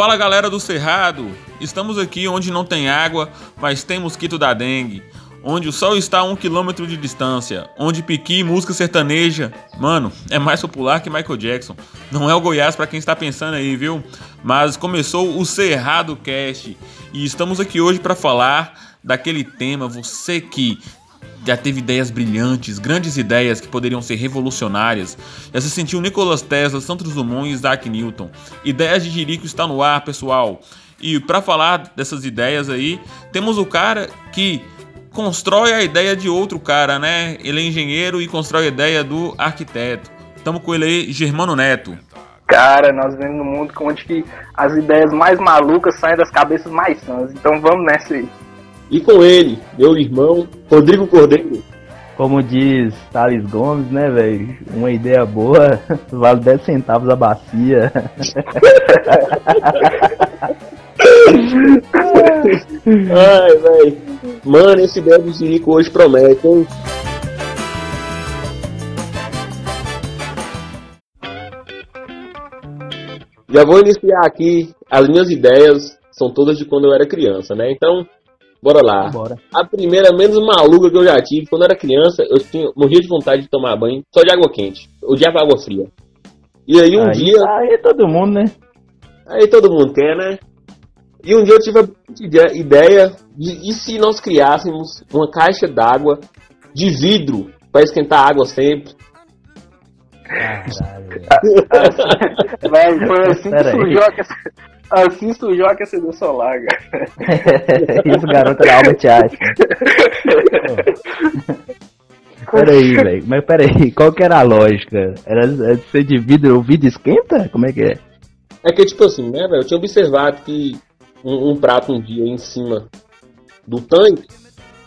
Fala galera do Cerrado! Estamos aqui onde não tem água, mas tem mosquito da dengue. Onde o sol está a um quilômetro de distância. Onde piqui e música sertaneja, mano, é mais popular que Michael Jackson. Não é o Goiás para quem está pensando aí, viu? Mas começou o Cerrado Cast e estamos aqui hoje para falar daquele tema. Você que já teve ideias brilhantes, grandes ideias que poderiam ser revolucionárias. Já se sentiu Nicolas Tesla, Santos Dumont e Isaac Newton. Ideias de Jerico está no ar, pessoal. E para falar dessas ideias aí, temos o cara que constrói a ideia de outro cara, né? Ele é engenheiro e constrói a ideia do arquiteto. Estamos com ele aí, Germano Neto. Cara, nós vivemos num mundo onde que as ideias mais malucas saem das cabeças mais sãs. Então vamos nessa aí. E com ele, meu irmão, Rodrigo Cordeiro. Como diz Thales Gomes, né, velho? Uma ideia boa vale 10 centavos a bacia. Ai, velho. Mano, esse ideia do Zirico hoje promete, hein? Já vou iniciar aqui. As minhas ideias são todas de quando eu era criança, né? Então, Bora lá. Bora. A primeira menos maluca que eu já tive, quando eu era criança, eu tinha, morria de vontade de tomar banho só de água quente. Odiava água fria. E aí um aí, dia. Aí todo mundo, né? Aí todo mundo quer, né? E um dia eu tive a ideia de e se nós criássemos uma caixa d'água de vidro para esquentar água sempre. Caralho. Velho, foi assim que surgiu a Assim surgiu a aquecedor solar, cara. Isso, garoto da Albert Einstein. Peraí, velho. Mas peraí, qual que era a lógica? Era de ser de vidro, o vidro esquenta? Como é que é? É que, tipo assim, né, velho? Eu tinha observado que um, um, prato um dia em cima do tanque,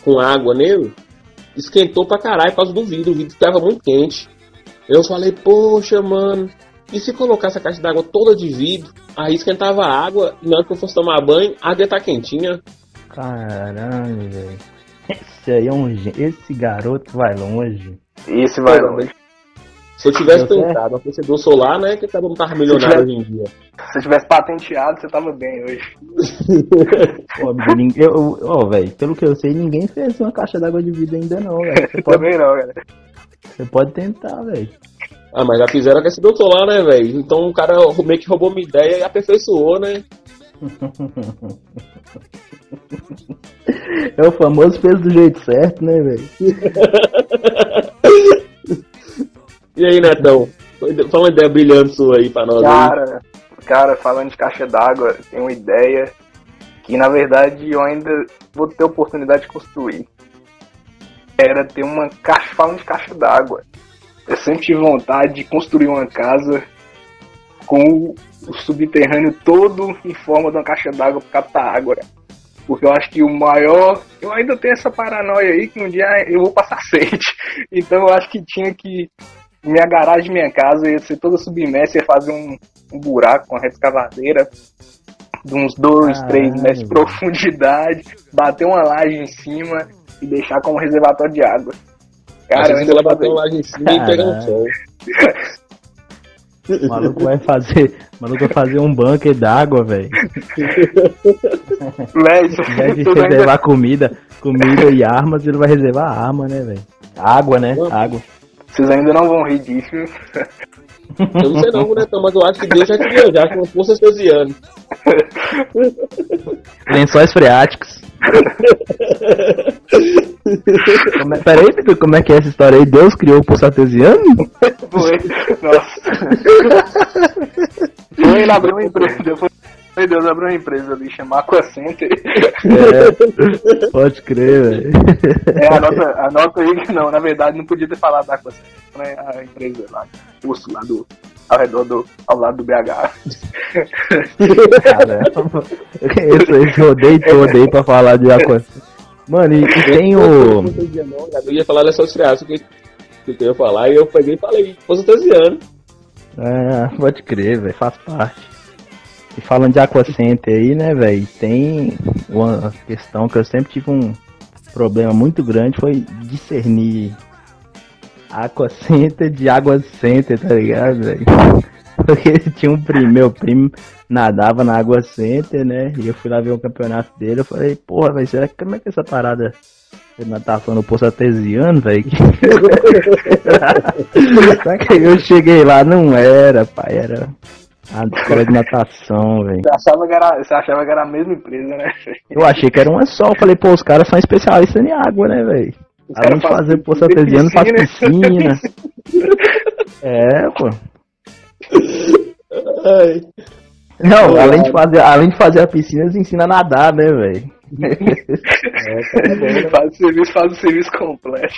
com água nele, esquentou pra caralho por causa do vidro. O vidro estava muito quente. Eu falei, poxa, mano, e se colocasse a caixa d'água toda de vidro, aí esquentava a água, e na hora que eu fosse tomar banho, a água ia estar tá quentinha. Caralho, velho. Esse aí é um. Esse garoto vai longe. Esse vai longe. Se eu tivesse tentado aquecedor solar, né? Que cada um tava milionário hoje em dia. Se eu tivesse patenteado, você tava bem hoje. Ó, oh, velho, pelo que eu sei, ninguém fez uma caixa d'água de vidro ainda não, velho. Também não, cara. Você pode tentar, velho. Ah, mas já fizeram aquecedor solar, né, velho? Então o cara meio que roubou minha ideia e aperfeiçoou, né? É o famoso fez do jeito certo, né, velho? e aí, Netão? Fala uma ideia brilhante sua aí pra nós. Cara, aí. cara, falando de caixa d'água, tem uma ideia que na verdade eu ainda vou ter oportunidade de construir. Era ter uma caixa, falando de caixa d'água eu sempre tive vontade de construir uma casa com o subterrâneo todo em forma de uma caixa d'água para captar água. Porque eu acho que o maior. Eu ainda tenho essa paranoia aí que um dia eu vou passar sede. Então eu acho que tinha que. Minha garagem, minha casa ia ser toda submersa, ia fazer um, um buraco com a escavadeira de uns 2, 3 metros de profundidade, bater uma laje em cima e deixar como reservatório de água. Cara, ainda ela bateu lá em cima e pega no sol. O maluco vai fazer. O maluco vai fazer um bunker d'água, velho. Em vez de reservar ainda... comida, comida e armas, ele vai reservar arma, né, velho? Água, né? Água. Vocês ainda não vão rir disso. Eu não sei não, né, mas eu acho que Deus já queria já com forças desianas. Lençóis freáticos. Como é, peraí, como é que é essa história aí? Deus criou o artesiano? Foi, nossa. Foi, ele abriu uma empresa, foi meu Deus, abriu uma empresa ali, chama Aqua Center. É, pode crer, velho. É, anota, anota aí que não, na verdade não podia ter falado da Aqua Center, né? A empresa lá, curso lá do, ao redor do, ao lado do BH. Caramba, esse, esse rodei todo aí pra falar de Aqua Center. Mano, e, e tem o. Eu ia falar dessa austriaça que, que eu ia falar e eu peguei e falei, fosse artesiano. É, pode crer, velho, faz parte. E falando de Aquacenter aí, né, velho, tem uma questão que eu sempre tive um, problema muito grande foi discernir Aqua Center de Água Center, tá ligado, velho? Porque tinha um primo, meu primo nadava na Água Center, né? E eu fui lá ver o campeonato dele, eu falei, porra, velho, será que como é que essa parada de natação no poço artesiano, velho? Só que eu cheguei lá, não era, pai, era a escola de natação, velho. Você achava, que era, você achava que era a mesma empresa, né? Eu achei que era uma só, eu falei, pô, os caras são especialistas em água, né, velho? Os Além de fazer poço artesiano, faz piscina. É, pô. Ai, Não, além de, é. fazer, além de fazer a piscina, eles ensinam a nadar, né, velho? faz o serviço, faz o serviço completo.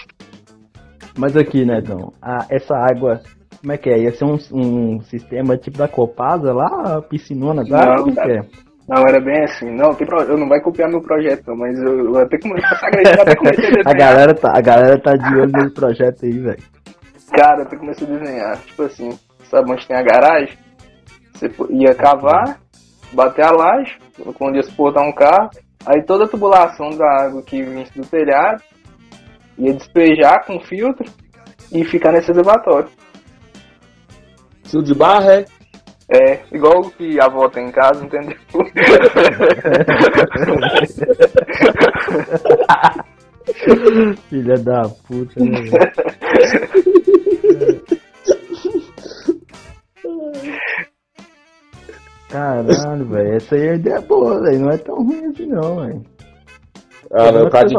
Mas aqui, né, então, a, essa água, como é que é? Ia ser um, um sistema tipo da Copasa lá, a piscinona da Não, que cara. é? Não, era bem assim. Não, tem pro... eu não vai copiar meu projeto, não, mas eu, eu até comecei a até comecei a A desenhar. galera, tá, a galera tá de olho nesse projeto aí, velho. Cara, eu até comecei a desenhar. Tipo assim, sabe onde tem a garagem? Você ia cavar, bater a laje, onde ia suportar um carro, aí toda a tubulação da água que vinha do telhado ia despejar com filtro e ficar nesse reservatório. fio de barra, é? É, igual o que a avó tem em casa, entendeu? Filha da puta, né? Caralho, velho, essa aí é a ideia boa, velho. Não é tão ruim assim, não, velho. Ah, meu cara de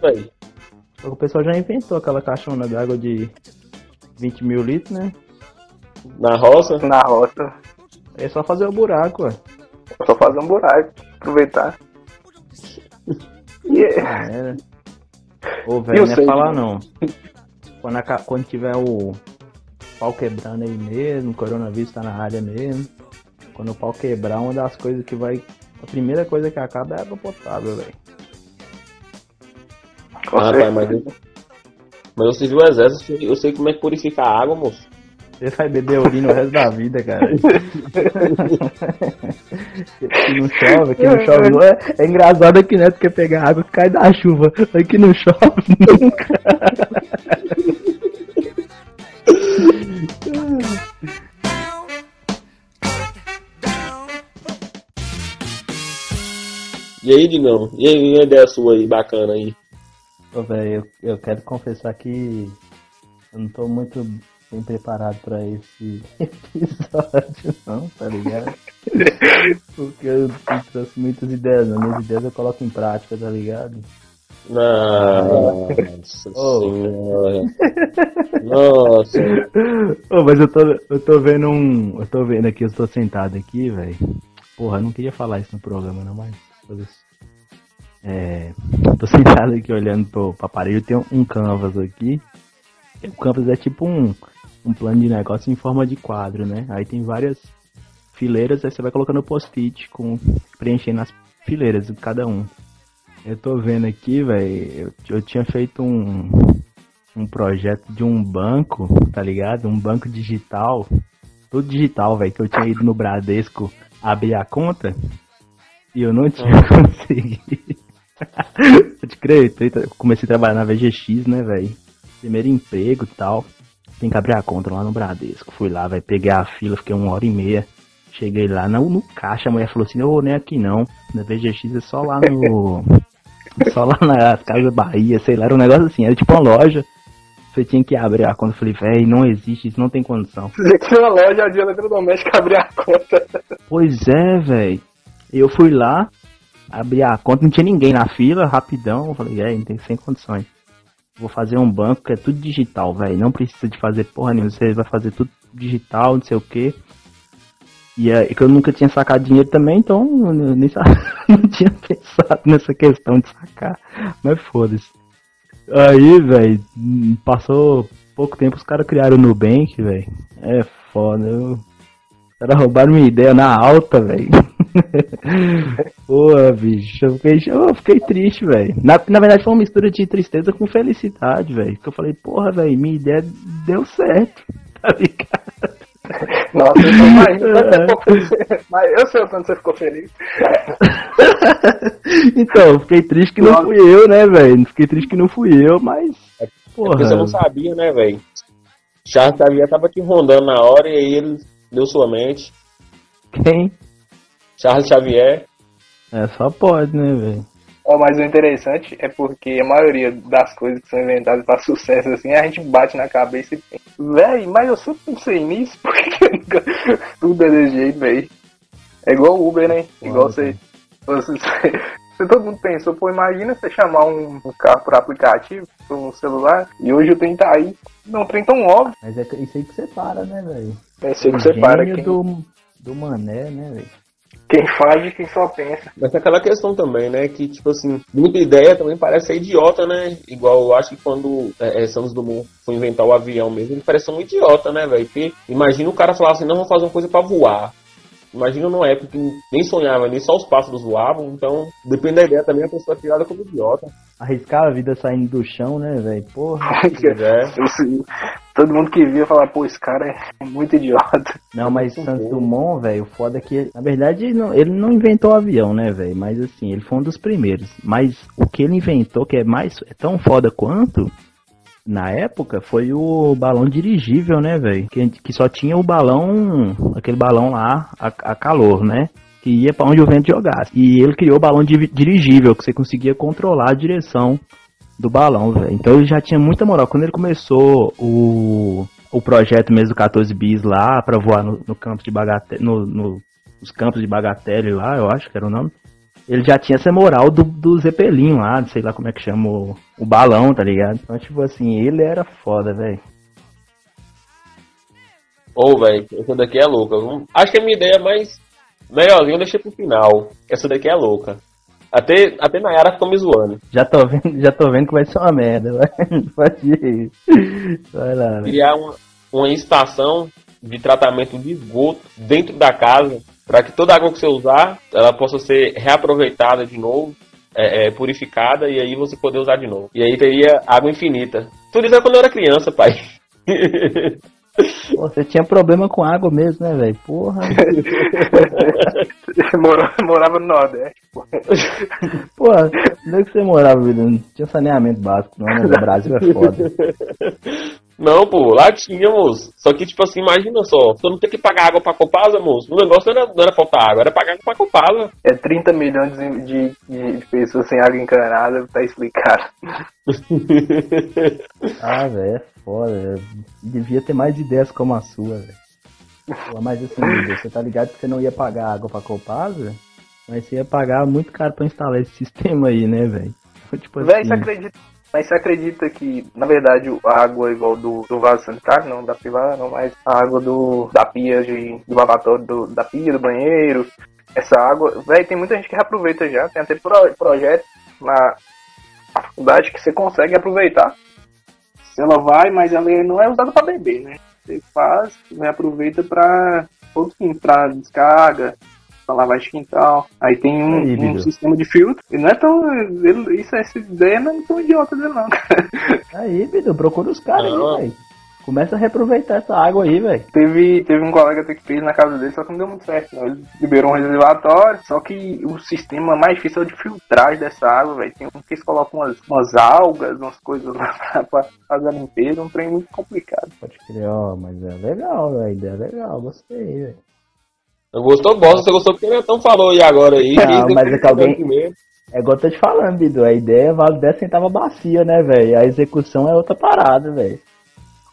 velho. O pessoal já inventou aquela caixona d'água de 20 mil litros, né? Na roça. Na roça. É só fazer o buraco, ué. É só fazer um buraco, aproveitar. E é- Já era. Ô, velho, não é falar não. Quando, aca- quando tiver o pau quebrando aí mesmo, o coronavírus tá na área mesmo. Quando o pau quebrar, uma das coisas que vai. A primeira coisa que acaba é a água potável, velho. Ah, pai, mas eu... Mas eu servi o exército, eu sei- eu sei como é que purifica a água, moço. Você vai beber urina o resto da vida, cara. que não chove, que não chove. É, é engraçado aqui, né? Porque pegar água que cai da chuva. Aqui não chove nunca. E aí, Digão? E aí, uma ideia sua aí, bacana aí? Ô, velho, eu, eu quero confessar que eu não tô muito bem preparado pra esse episódio, não, tá ligado? Porque eu não trouxe muitas ideias, não. Minhas ideias eu coloco em prática, tá ligado? Nossa Oh. senhora. Nossa. Ô, mas eu tô, eu tô vendo um. Eu tô vendo aqui, eu tô sentado aqui, velho. Porra, eu não queria falar isso no programa, não, mas. É. Tô sentado aqui olhando pro, pro aparelho, tem um canvas aqui. O canvas é tipo um, um plano de negócio em forma de quadro, né? Aí tem várias fileiras, aí você vai colocando post-it com preenchendo as fileiras de cada um. Eu tô vendo aqui, velho, eu, eu tinha feito um, um projeto de um banco, tá ligado? Um banco digital, tudo digital, velho, que eu tinha ido no Bradesco abrir a conta e eu não tinha conseguido. Pode crer, eu comecei a trabalhar na VGX, né, velho? Primeiro emprego e tal. Tem que abrir a conta lá no Bradesco. Fui lá, velho, peguei a fila, fiquei uma hora e meia. Cheguei lá no, no caixa, a mulher falou assim, ô, nem aqui não. Na VGX é só lá no. só lá nas Casas da Bahia, sei lá, era um negócio assim, era tipo uma loja. Você tinha que abrir a conta. Eu falei, velho, não existe, isso não tem condição. Você tinha uma loja de eletrodoméstico abrir a conta. Pois é, velho. Eu fui lá, abri a conta, não tinha ninguém na fila, rapidão. Eu falei, é, não tem sem condições. Vou fazer um banco que é tudo digital, velho. Não precisa de fazer porra nenhuma. Você vai fazer tudo digital, não sei o que. E é que eu nunca tinha sacado dinheiro também, então eu nem não tinha pensado nessa questão de sacar. Mas foda-se. Aí, velho, passou pouco tempo, os caras criaram o Nubank, velho. É foda. Eu... Os caras roubaram minha ideia na alta, velho. Porra, bicho, eu fiquei, eu fiquei triste, velho. Na, na verdade foi uma mistura de tristeza com felicidade, velho. Que eu falei, porra, velho, minha ideia deu certo, tá ligado? Nossa, eu feliz. Mas eu sei o quando você ficou feliz. então, fiquei triste que não Nossa. fui eu, né, velho? Fiquei triste que não fui eu, mas. É Porque você Porra. não sabia, né, velho? Charles Xavier tava te rondando na hora e aí ele deu sua mente. Quem? Charles Xavier. É, só pode, né, velho? Mas o interessante é porque a maioria das coisas que são inventadas para sucesso assim, a gente bate na cabeça e pensa, véi, mas eu sempre pensei nisso, por que eu nunca... tudo é desse jeito, véi? É igual o Uber, né? Igual você, você, você- todo mundo pensou, pô, imagina você chamar um, um carro por aplicativo, por um celular, e hoje o trem tá aí. Não, o trem tão óbvio. Mas é isso aí que separa, né, velho? É isso aí que você para, quem, do, do mané, né, velho? Quem faz e quem só pensa. Mas é aquela questão também, né? Que, tipo assim, muita ideia também parece ser idiota, né? Igual eu acho que quando é, é, Santos Dumont foi inventar o avião mesmo, ele parece um idiota, né, velho? Porque imagina o cara falar assim, não, vou fazer uma coisa pra voar. Imagina numa época que nem sonhava nisso, só os pássaros voavam, então depende da ideia também, a pessoa é tirada como idiota. Arriscar a vida saindo do chão, né, velho? Porra. É. Todo mundo que via falar, pô, esse cara é muito idiota. Não, mas Santos bom. Dumont, velho, o foda é que, na verdade, ele não, ele não inventou o avião, né, velho? Mas assim, ele foi um dos primeiros. Mas o que ele inventou, que é mais é tão foda quanto, na época, foi o balão dirigível, né, velho? Que, que só tinha o balão, aquele balão lá, a, a calor, né? Que ia pra onde o vento jogasse. E ele criou o balão di- dirigível, que você conseguia controlar a direção do balão, velho. Então ele já tinha muita moral. Quando ele começou o, o projeto mesmo do 14 bis lá pra voar no, no campo de Bagatelle, no, no- nos campos de Bagatelle lá, eu acho que era o nome. Ele já tinha essa moral do, do Zeppelin lá, sei lá como é que chama o, balão, tá ligado? Então, tipo assim, ele era foda, velho. Ô, velho, essa daqui é louca. Acho que a minha ideia mais melhorzinha eu deixei pro final. Essa daqui é louca. Até, até Nayara ficou me zoando. Já tô vendo, já tô vendo que vai ser uma merda, vai. Lá, velho. Criar uma, uma estação de tratamento de esgoto dentro da casa para que toda a água que você usar ela possa ser reaproveitada de novo, é, é, purificada e aí você poder usar de novo. E aí teria água infinita. Tudo isso é quando eu era criança, pai. Pô, você tinha problema com água mesmo, né, velho? Porra. Morava, morava no Nordeste. Pô, onde é que você morava, vida? Não tinha saneamento básico, não, né? O Brasil é foda. Não, pô, lá tinha, moço. Só que, tipo assim, imagina só, você não tem que pagar água pra Copasa, moço. O negócio não era, não era faltar água, era pagar água pra Copasa. É 30 milhões de, de, de pessoas sem água encanada, tá explicado. Ah, velho, é foda. velho. Devia ter mais ideias como a sua, velho. Pô, Mas assim, você tá ligado que você não ia pagar água pra Copasa? Mas você ia pagar muito caro pra instalar esse sistema aí, né, velho? Tipo Véi, assim, você acredita, mas você acredita que, na verdade, a água igual do, do vaso sanitário, não da privada, não, mas a água do, da pia, de, do lavatório, do, da pia, do banheiro, essa água, véi, tem muita gente que reaproveita já, tem até pro, projeto na faculdade que você consegue aproveitar. Ela vai, mas ela não é usada para beber, né? Você faz, reaproveita para outros fins, pra descarga, pra lavagem de quintal. Aí tem um, Aí, um Bidu. sistema de filtro. E não é tão. ele- isso, essa ideia não é tão idiota dele, não. Aí, Bidu, procura os caras aí, velho. Começa a reaproveitar essa água aí, velho. Teve, teve um colega que fez na casa dele, só que não deu muito certo. Não. Ele liberou um reservatório, só que o sistema mais difícil é o de filtragem dessa água, velho. Tem um que eles colocam umas, umas algas, umas coisas lá pra, pra fazer a limpeza, um trem muito complicado. Pode crer, ó, mas é legal, velho. A ideia é legal, gostei, velho. Não gostou, gosta. Você gostou porque o Netão falou aí agora aí. Não, mas é que alguém-. É igual eu tô te falando, Bidu. A ideia vale 10 centavos bacia, né, velho? A execução é outra parada, velho.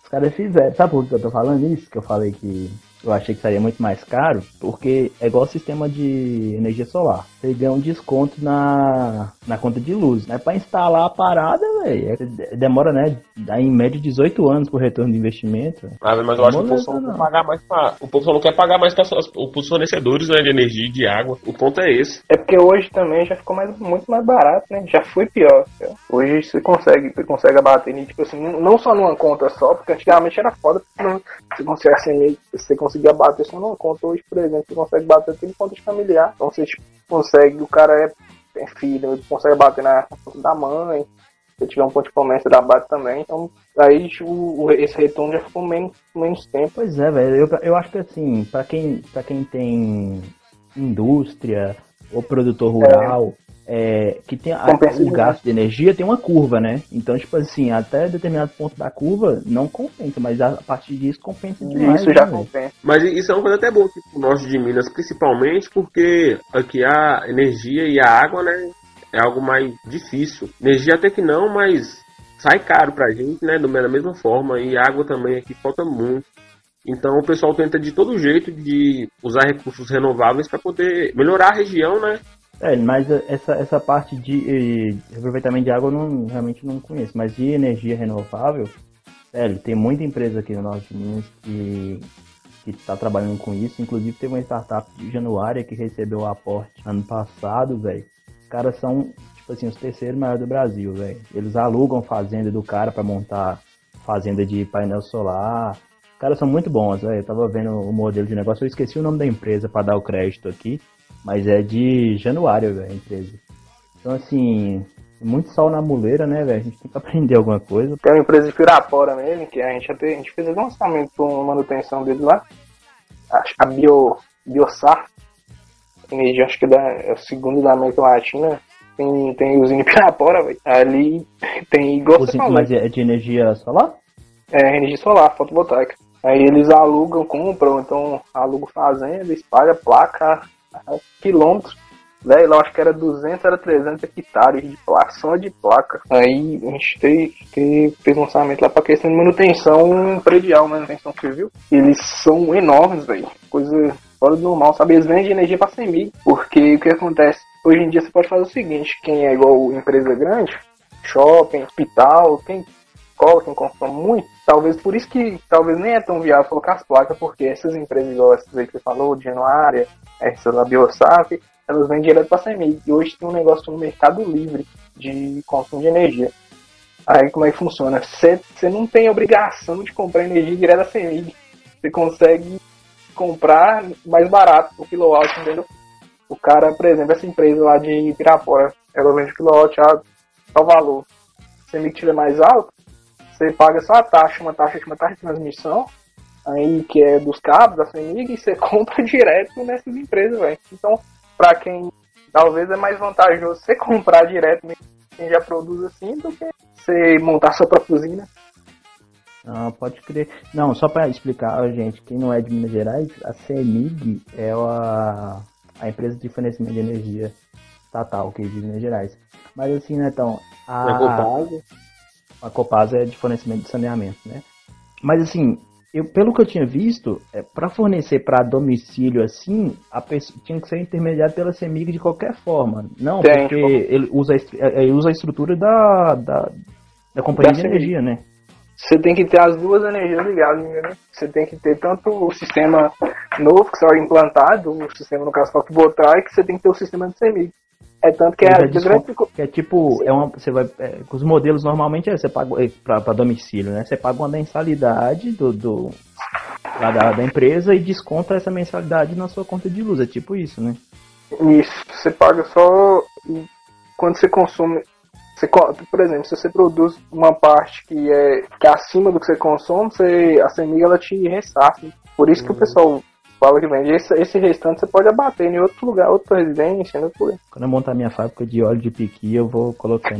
Os caras fizeram. Sabe por que eu tô falando isso? Que eu falei que eu achei que seria muito mais caro? Porque é igual o sistema de energia solar. Você ganha um desconto na, na conta de luz. Né? Pra instalar a parada, velho, é- demora, né? Dá em média 18 anos por retorno de investimento. Ah, mas eu acho que o povo só não não. quer pagar mais pra... O povo só não quer pagar mais para os fornecedores né, de energia e de água. O ponto é esse. É porque hoje também já ficou mais, muito mais barato, né? Já foi pior. Hoje você consegue, você consegue abater, né? tipo assim, não só numa conta só, porque antigamente era foda, porque não, você consegue assim, meio- você conseguia bater só numa conta. Hoje, por exemplo, você consegue bater tudo em conta de familiar. Então você tipo, consegue, o cara é, é filho, ele consegue bater na da mãe. Se tiver um ponto de comércio da base também, então aí o, esse retorno já ficou menos, menos tempo. Pois é, velho. Eu, eu acho que assim, pra quem, pra quem tem indústria ou produtor rural, é, que tem a- o gasto de energia tem uma curva, né? Então, tipo assim, até determinado ponto da curva não compensa, mas a partir disso compensa demais. isso já né, compensa. Mas isso é uma coisa até boa pro norte de Minas, principalmente porque aqui a energia e a água, né, é algo mais difícil. Energia até que não, mas sai caro pra gente, né, do- da mesma forma, e água também aqui falta muito. Então o pessoal tenta de todo jeito de usar recursos renováveis para poder melhorar a região, né? É, mas essa, essa parte de eh, aproveitamento de água eu não, realmente não conheço. Mas de energia renovável, velho, tem muita empresa aqui no Norte de Minas que que está trabalhando com isso. Inclusive teve uma startup de Januária que recebeu o aporte ano passado, velho. Os caras são, tipo assim, os terceiros maiores do Brasil, velho. Eles alugam fazenda do cara para montar fazenda de painel solar. Os caras são muito bons, velho. Eu tava vendo o modelo de negócio, eu esqueci o nome da empresa para dar o crédito aqui. Mas é de Januário, velho, a empresa. Então, assim, muito sol na muleira, né, velho? A gente tem que aprender alguma coisa. Tem uma empresa de Pirapora mesmo, que a gente, até, a gente fez o lançamento com manutenção deles lá. Acho que a Bio, Biosar, energia, acho que é, da, é o segundo da América Latina. Tem, tem usina em Pirapora, velho. Ali tem, igual falou, Mas é de energia solar? é energia solar, fotovoltaica. Aí eles alugam, compram, então alugam fazenda, espalha placa, a quilômetros. Velho, eu acho que era 200, era 300 hectares de placa, só de placa. Aí a gente tem, tem- fez um lançamento lá pra questão de manutenção predial, manutenção civil. Eles são enormes, velho. Coisa fora do normal, sabe? Eles vendem energia pra CEMIG. Porque o que acontece? Hoje em dia você pode fazer o seguinte, quem é igual empresa grande, shopping, hospital, quem escola, quem consome muito, talvez por isso que talvez nem é tão viável colocar as placas, porque essas empresas igual essas aí que você falou, de Januária, essa da Biosaf, elas vêm direto para a CEMIG. E hoje tem um negócio no mercado livre de consumo de energia. Aí como é que funciona? Você não tem obrigação de comprar energia direto da CEMIG. Você consegue comprar mais barato por quilowatt, entendeu? O cara, por exemplo, essa empresa lá de Pirapora, ela vende quilowatt a tal valor. Se a tiver mais alto, você paga só a taxa, uma taxa uma taxa de transmissão, aí que é dos cabos da CEMIG, e você compra direto nessas empresas, velho. Então, pra quem talvez é mais vantajoso você comprar direto quem já produz assim do que você montar sua própria usina. Ah, pode crer. Não, só pra explicar, gente, quem não é de Minas Gerais, a CEMIG é a, a empresa de fornecimento de energia estatal que é de Minas Gerais. Mas assim, né, então, a, É Copasa. a Copasa é de fornecimento de saneamento, né? Mas assim, eu, pelo que eu tinha visto, é, para fornecer para domicílio assim, a pessoa tinha que ser intermediado pela CEMIG de qualquer forma. Não, Tem, porque tipo- ele usa, a estru- é, ele usa a estrutura da, da, da companhia Da de energia, né? Você tem que ter as duas energias ligadas, entendeu? Você tem que ter tanto o sistema novo que você vai implantado, o sistema no caso fotovoltaico, você tem que ter o sistema de CEMIG. É tanto que é a grande Que é tipo, é uma, você vai, é, os modelos normalmente é, você paga para domicílio, né? Você paga uma mensalidade do, do lá da, da empresa e desconta essa mensalidade na sua conta de luz, é tipo isso, né? Isso, você paga só quando você consome. Você, por exemplo, se você produz uma parte que é, que é acima do que você consome, você, a CEMIG ela te ressarce. Por isso que o pessoal fala que vende. Esse, esse restante você pode abater em outro lugar, outra residência, em outro lugar. Quando eu montar minha fábrica de óleo de piqui, eu vou colocar.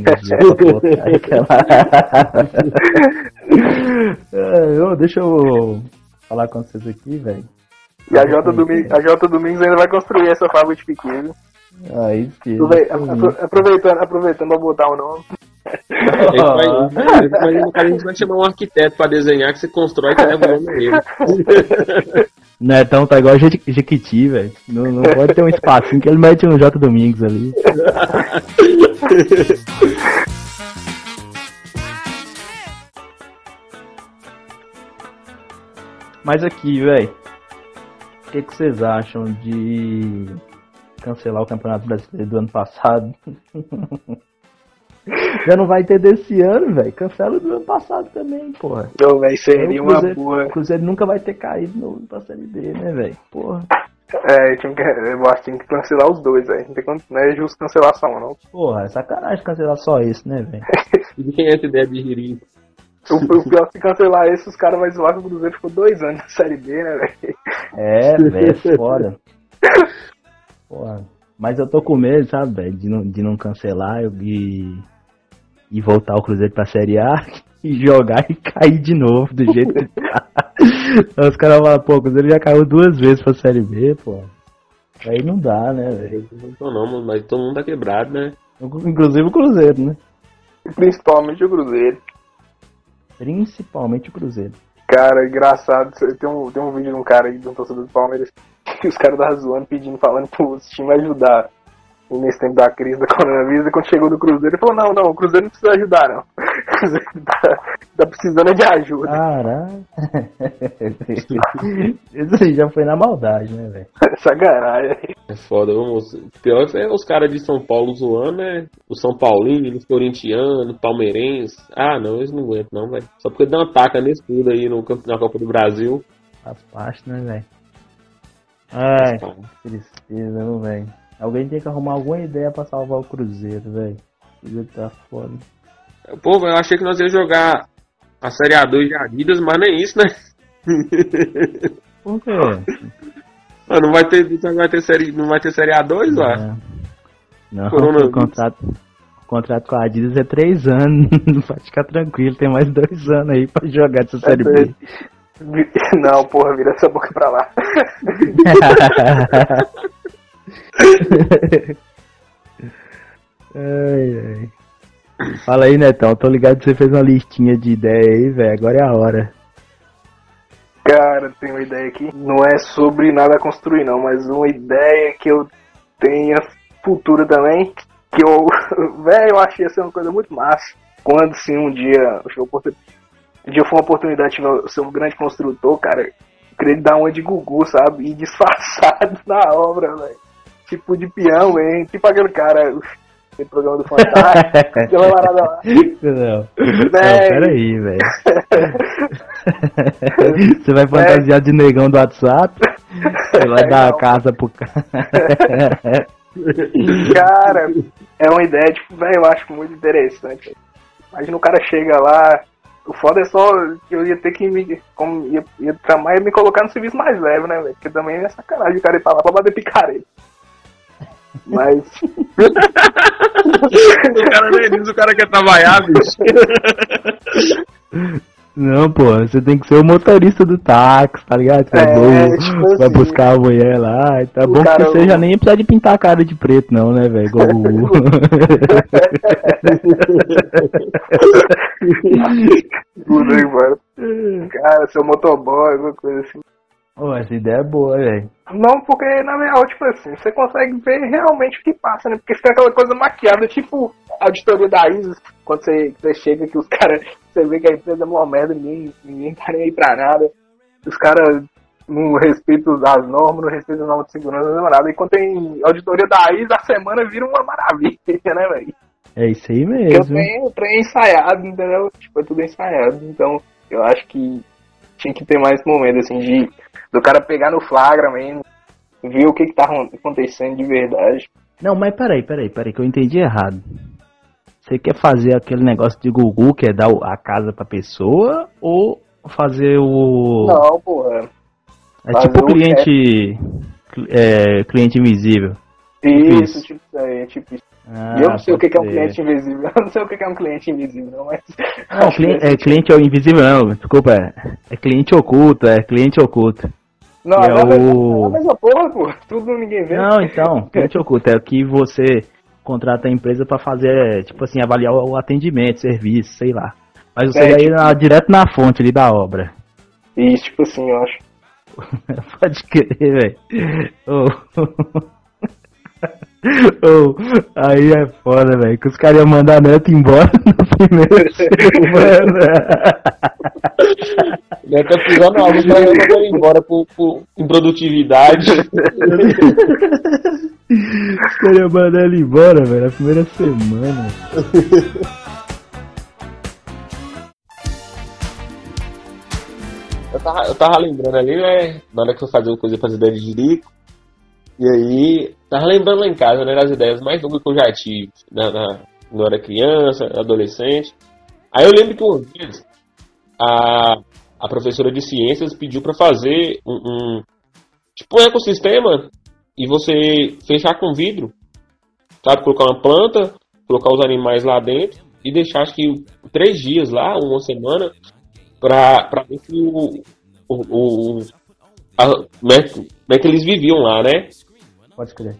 É, eu- deixa eu falar com vocês aqui, velho. E a J, Domingos, a J Domingos ainda vai construir essa fábrica de pequeno. Aí sim. Aprove- apro- Aproveitando, aproveitando pra botar o nome. A gente vai, mas no caso a gente vai chamar um arquiteto pra desenhar que você constrói que leva o nome dele. Netão tá igual Jequi- Jequiti, velho. Não, não pode ter um espacinho que ele mete um J Domingos ali. Mas aqui, velho. O que, que vocês acham de cancelar o Campeonato Brasileiro do ano passado? Já não vai ter desse ano, velho. Cancela do ano passado também, porra. Então, velho, seria O uma Cruzeiro- boa. O Cruzeiro nunca vai ter caído no, pra Série B, né, velho? Porra. É, tinha que, eu acho que tinha que cancelar os dois, velho. Não, tem como- não é justo cancelar só um, não. Porra, é sacanagem cancelar só isso, né, velho? De quem é essa ideia de? O, o pior é se cancelar esse, os caras vão zoar que o Cruzeiro ficou dois anos na Série B, né, velho? É, velho, é foda. Porra. Mas eu tô com medo, sabe, velho, de não, de não cancelar e, e voltar o Cruzeiro pra Série A e jogar e cair de novo do jeito que tá. Aí os caras falam, pô, o Cruzeiro já caiu duas vezes pra Série B, pô. Aí não dá, né, velho? Não não, mas todo mundo tá quebrado, né? Inclusive o Cruzeiro, né? Principalmente o Cruzeiro. Principalmente o Cruzeiro. Cara, engraçado, tem um, tem um vídeo de um cara aí, de um torcedor do Palmeiras, que os caras estavam zoando, pedindo, falando pros times ajudar nesse tempo da crise da coronavírus, e quando chegou no Cruzeiro, ele falou, não, não, o Cruzeiro não precisa ajudar, não. O Cruzeiro tá, tá precisando de ajuda. Caralho. Isso aí já foi na maldade, né, velho? Sacanagem. É foda, vamos. O pior é os caras de São Paulo zoando, né? O São Paulino, os corintianos, palmeirenses. Ah, não, eles não aguentam, não, velho. Só porque dá uma taca nesse tudo aí no, na Copa do Brasil. Faz parte, né, velho? Ai, que tristeza, viu, velho? Alguém tem que arrumar alguma ideia pra salvar o Cruzeiro, velho. O Cruzeiro tá foda. Pô, eu achei que nós ia jogar a Série A2 de Adidas, mas nem isso, né? Por quê? Ah, não vai ter, não vai ter série, não vai ter série A2 lá. É. Não, o contrato, o contrato com a Adidas é três anos. Pode ficar tranquilo, tem mais dois anos aí pra jogar essa Série B. Não, porra, vira essa boca pra lá. Ai, ai. Fala aí, Netão. Tô ligado que você fez uma listinha de ideia aí, velho. Agora é a hora. Cara, tem uma ideia aqui. Não é sobre nada a construir, não, mas uma ideia que eu tenha futura também. Que eu, velho, eu achei ser uma coisa muito massa. Quando, sim, um dia, um dia foi uma oportunidade de ser um grande construtor, cara. Queria dar uma de Gugu, sabe? E disfarçado na obra, velho. Tipo de peão, hein? Tipo aquele cara, aquele programa do Fantástico. aquela parada lá. Não, não Véi. peraí, velho. Você vai fantasiar de negão do WhatsApp? Você vai dar a Não. casa pro cara. Cara, é uma ideia, tipo, velho, eu acho muito interessante. Imagina o cara chega lá, o foda é só que eu ia ter que me. Como ia, ia tramar e me colocar no serviço mais leve, né, velho? Porque também é sacanagem o cara ir pra lá pra bater picareta. Mas. O cara nem diz, o cara quer trabalhar, bicho. Não, pô, você tem que ser o motorista do táxi, tá ligado? Você É, é bom, tipo vai assim. buscar a mulher lá. e Tá bom cara- que você já nem precisa de pintar a cara de preto, não, né, velho? Igual o. Tudo aí, mano. Cara, seu motoboy, alguma coisa assim. Pô, essa ideia é boa, velho. Não, porque na real, tipo assim, você consegue ver realmente o que passa, né? Porque fica aquela coisa maquiada, tipo a auditoria da ISIS, quando você, você chega que os caras, você vê que a empresa é uma merda, ninguém, ninguém tá nem aí pra nada. Os caras não respeitam as normas, não respeitam as normas de segurança, não é nada. E quando tem auditoria da ISIS, a semana vira uma maravilha, né, velho? É isso aí Porque mesmo. trem, o trem é ensaiado, entendeu? Tipo, é tudo ensaiado. Então, eu acho que tinha que ter mais momentos, assim, de do cara pegar no flagra mesmo, ver o que que tá acontecendo de verdade. Não, mas peraí, peraí, peraí, que eu entendi errado. Você quer fazer aquele negócio de Gugu, que é dar a casa pra pessoa, ou fazer o. Não, porra. é fazer tipo o cliente. cl- É, cliente invisível. Isso, Isso. tipo, é, tipo isso. Ah, E eu não sei o que que é um cliente invisível. Eu não sei o que que é um cliente invisível, não, mas. Não, cliente, que é cliente invisível não, desculpa, é, é cliente oculto, é cliente oculto. Não, é não, o- é a mesma porra, pô. Tudo ninguém vê. Não, então, cliente oculto é o que você contrata a empresa pra fazer, tipo assim, avaliar o atendimento, serviço, sei lá. Mas você É, ir tipo- na- direto na fonte ali da obra. Isso, tipo assim, eu acho. Pode crer, velho. Ô. Ô, aí é foda, velho. Que os caras iam mandar a neto embora no primeiro semana. Deve estar pisando algo pra eu mandar embora por, por improdutividade. Os caras iam mandar ele embora, velho, na primeira semana. Eu tava, eu tava lembrando ali, né? Na hora que eu fazia coisa pra cidade de Jirico, E aí, tava lembrando lá em casa, né, das ideias mais loucas que eu já tive na, na, quando eu era criança, adolescente. Aí eu lembro que uma vez a, a professora de ciências pediu para fazer um, um, tipo um ecossistema e você fechar com vidro, sabe, colocar uma planta, colocar os animais lá dentro e deixar acho que três dias lá, uma semana, pra, pra ver se o, o, o a, como, é, como é que eles viviam lá, né? Pode crer.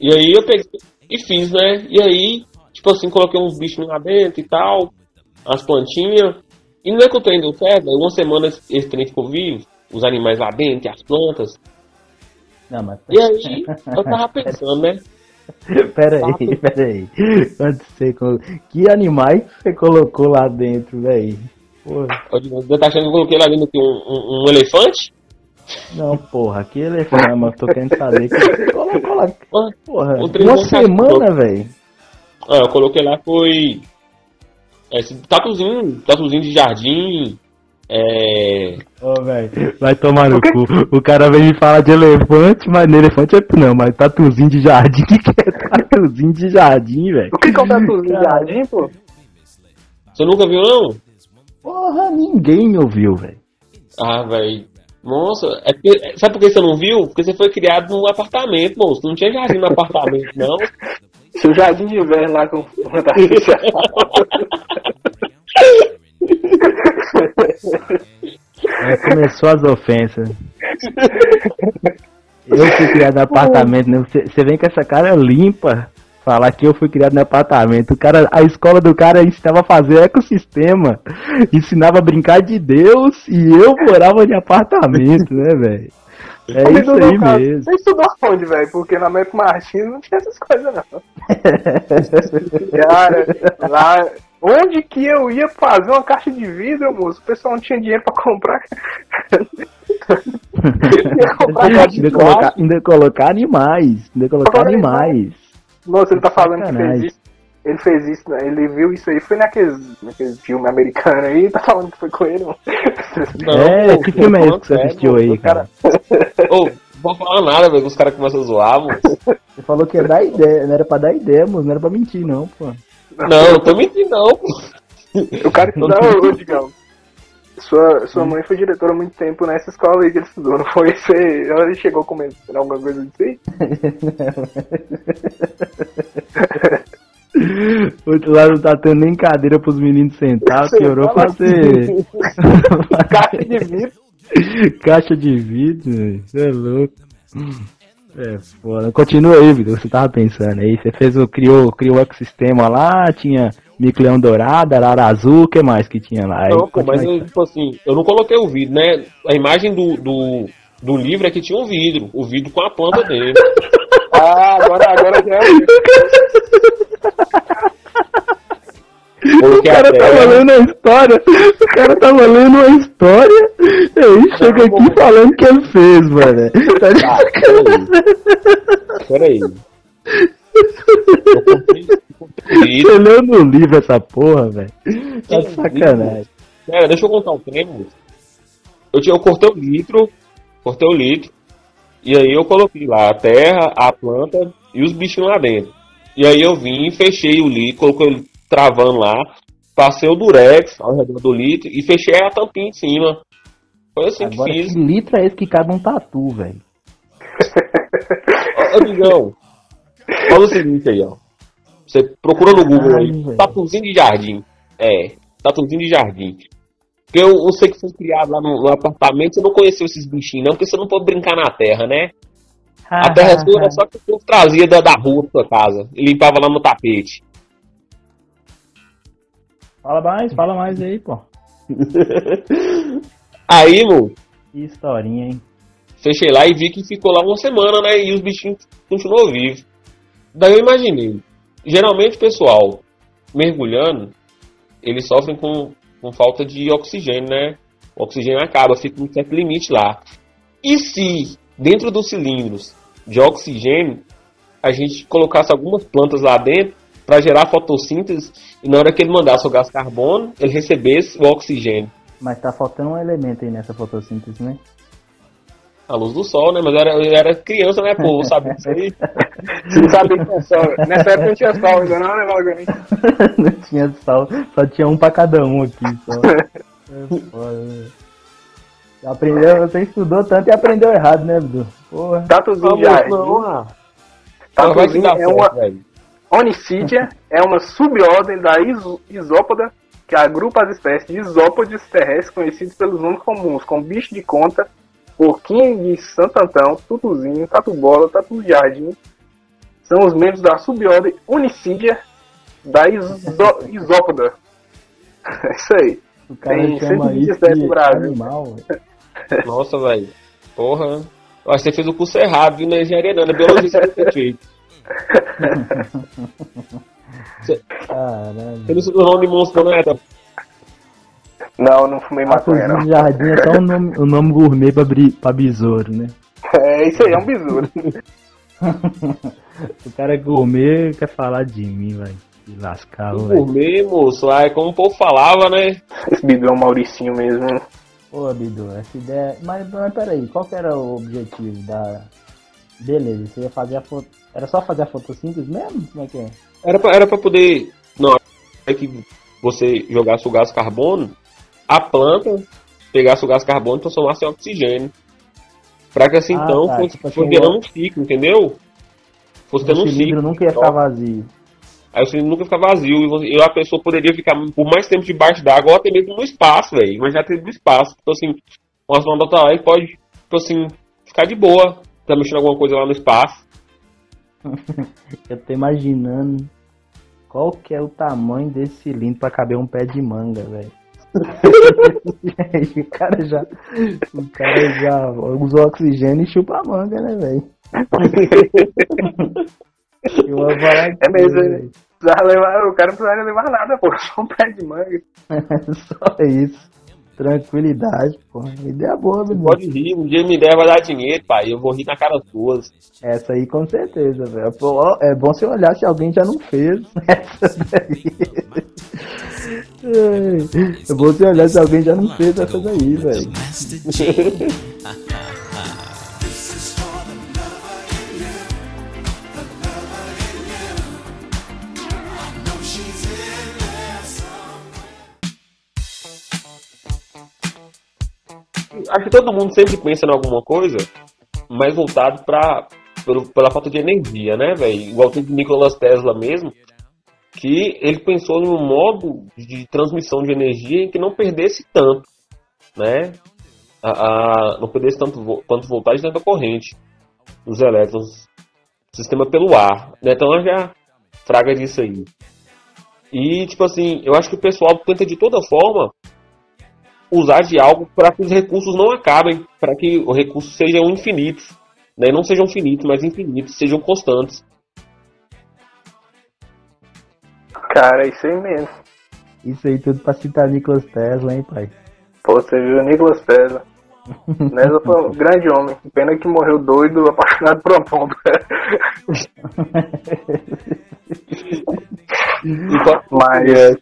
E aí eu peguei e fiz, né? E aí, tipo assim, coloquei uns bichos lá dentro e tal, as plantinhas. E não é que o trem deu certo, uma semana esse trem ficou vivo, os animais lá dentro, e as plantas. Não, mas... E aí, eu tava pensando, né? Pera aí, pera aí. Quando você colo- Que animais você colocou lá dentro, velho? Você tá achando que eu coloquei lá dentro um, um, um elefante? Não, porra, que elefante, mas tô querendo saber que Porra, Um uma semana, velho. Ah, eu coloquei lá foi. Esse tatuzinho, tatuzinho de jardim. É. Ô, velho, vai tomar no cu. O cara vem me falar de elefante, mas no elefante é não, mas tatuzinho de jardim, o que é tatuzinho de jardim, velho? O que que é um tatuzinho de jardim, pô? Você nunca viu, não? Porra, ninguém me ouviu, velho. Ah, velho. Nossa, é porque, sabe por que você não viu? Porque você foi criado num apartamento, moço. Não tinha jardim no apartamento, não. Se o jardim de inverno lá com artificial. É, começou as ofensas. Eu fui criado no apartamento, né? Você, você vem com essa cara limpa falar que eu fui criado no apartamento. O cara, a escola do cara ensinava a fazer ecossistema, ensinava a brincar de Deus e eu morava em apartamento, né, velho? É isso aí caso, mesmo. Você estudou onde, velho? Porque na América Martins não tinha essas coisas, não. Cara, lá. Onde que eu ia fazer uma caixa de vidro, moço? O pessoal não tinha dinheiro pra comprar. comprar ainda, colocar, ainda colocar animais. Ainda colocar animais. Nossa, ele tá falando que fez isso. Ele fez isso, né? ele viu isso aí, foi naqueles, naqueles filmes americanos aí, tá falando que foi com ele, mano. é, pô, que filme é esse que você assistiu moço. aí, cara? Ô, não vou falar nada, velho. que Os caras começam a zoar, moço. Você falou que ia dar ideia, não era pra dar ideia, moço, não era pra mentir, não, pô. Não, não tô mentindo, não, pô. O cara estudava, ô, Digão. Sua, sua mãe foi diretora há muito tempo nessa escola aí que ele estudou, não foi? Você, ela chegou a comentar alguma coisa disso aí? Outro lado não tá tendo nem cadeira pros meninos sentar, piorou fazer Caixa de vidro. caixa de vidro. Você é louco. É foda. Continua aí, Vitor, você tava pensando aí. Você fez o, criou, criou o ecossistema lá, tinha mico-leão dourado, arara azul, o que mais que tinha lá? Aí, Não, pô, mas eu, tipo assim, eu não coloquei o vidro, né? A imagem do, do, do livro é que tinha um vidro. O vidro com a planta dele. Ah, agora, agora já é o cara tava terra. lendo a história, o cara tava lendo a história, e aí chega aqui falando que ele fez, mano. Tá de Ah, sacanagem. Peraí. Eu comprei, comprei o Você vidro. leu no livro essa porra, velho. Tá de sacanagem. Pera, deixa eu contar um treino. Eu, tinha, eu cortei o litro, cortei o litro, e aí eu coloquei lá a terra, a planta e os bichinhos lá dentro. E aí eu vim, fechei o litro, coloquei ele travando lá, passei o durex ao redor do litro e fechei a tampinha em cima. Foi assim Agora, que fiz. que litro é esse que cabe um tatu, velho? Ô, fala o seguinte aí, ó. Você procura no Google aí, tatuzinho de jardim. É, tatuzinho de jardim. Porque eu, eu sei que foi criado lá no, no apartamento, você não conheceu esses bichinhos, não, porque você não pode brincar na terra, né? A terra é sua era só que o povo trazia da, da rua pra sua casa e limpava lá no tapete. Fala mais, fala mais aí, pô. Aí, mano, Que historinha, hein? fechei lá e vi que ficou lá uma semana, né? E os bichinhos continuou vivos. Daí eu imaginei. Geralmente, pessoal, mergulhando, eles sofrem com, com falta de oxigênio, né? O oxigênio acaba, fica um certo limite lá. E se, dentro dos cilindros de oxigênio, a gente colocasse algumas plantas lá dentro para gerar fotossíntese e na hora que ele mandasse o gás carbono, ele recebesse o oxigênio. Mas tá faltando um elemento aí nessa fotossíntese, né? A luz do sol, né? Mas eu era, eu era criança, né, pô? Eu sabia disso aí. Você não sabia que tinha sol. Nessa época não tinha sol ainda não, né, Valgani? não tinha sol, só tinha um pra cada um aqui. Só. É foda, né? Aprendeu, você estudou tanto e aprendeu errado, né, Dudu? Porra. Tatuzinho se Tatuzinho é uma velho. Onicídia, é uma subordem da iso- isópoda que agrupa as espécies de isópodes terrestres conhecidos pelos nomes comuns, como bicho de conta, porquinho de Santo Antão, tutuzinho, tatu de jardim. São os membros da subordem Unicídia da iso- isópoda. É isso aí. O cara Tem chama 120 isso Brasil. animal, velho. Nossa, velho. Porra. Eu acho que você fez o curso errado, viu? Na engenharia não, na biologia você deve ter feito. Caralho. Você não se tornou de monstro, não é? Não, não fumei maconha, não. jardim é só o nome, o nome gourmet pra, bri, pra besouro, né? É isso aí, é um besouro. O cara é gourmet quer falar de mim, velho. Que lascar, velho. Gourmet, moço. Ai, como o povo falava, né? Esse bidu é um Mauricinho mesmo. Pô, Bidu, essa ideia. Mas, mas peraí, qual que era o objetivo da. Beleza, você ia fazer a foto. Era só fazer a fotossíntese mesmo? Como é que é? Era pra, era pra poder. Não, é que você jogasse o gás carbono, a planta pegasse o gás carbono e transformasse em oxigênio. Pra que assim Ah, então tá, fosse, tipo assim, fosse gerando um ciclo, entendeu? Fosse tendo O um cilindro ciclo. nunca ia ficar vazio. Aí o cilindro nunca fica vazio e, a pessoa poderia ficar por mais tempo debaixo d'água ou até mesmo no espaço, velho. Mas já tem no espaço. Tipo assim, uma astronauta lá e pode, tipo assim, ficar de boa. Tá mexendo alguma coisa lá no espaço. Eu tô imaginando qual que é o tamanho desse cilindro pra caber um pé de manga, velho. o cara já. O cara já usou oxigênio e chupa a manga, né, velho? Eu vou falar É mesmo, aqui, né? levar, o cara não precisava levar nada, pô. Só um pé de manga. Só isso. Tranquilidade, porra. Ideia boa, menino. Pode rir, um dia me der vai dar dinheiro, pai. Eu vou rir na cara suas. Essa aí com certeza, velho. Pô, É bom você olhar se alguém já não fez essa daí. É é bom você olhar se alguém já não fez essa daí, velho. Acho que todo mundo sempre pensa em alguma coisa mais voltado pelo, pela falta de energia, né, velho? Igual tem Nikola Tesla mesmo, que ele pensou em um modo de transmissão de energia em que não perdesse tanto, né? A, a- não perdesse tanto, tanto voltagem dentro da corrente dos elétrons, sistema pelo ar, né? Então já fraga disso aí. E, tipo assim, eu acho que o pessoal tenta de toda forma usar de algo para que os recursos não acabem, para que os recursos sejam infinitos, né? Não sejam finitos, mas infinitos, sejam constantes. Cara, é isso aí mesmo. Isso aí tudo pra citar Nicolas Tesla, hein, pai? Pô, você viu o Nicolas Tesla. Tesla foi um grande homem. Pena que morreu doido, apaixonado por uma pomba. Mas,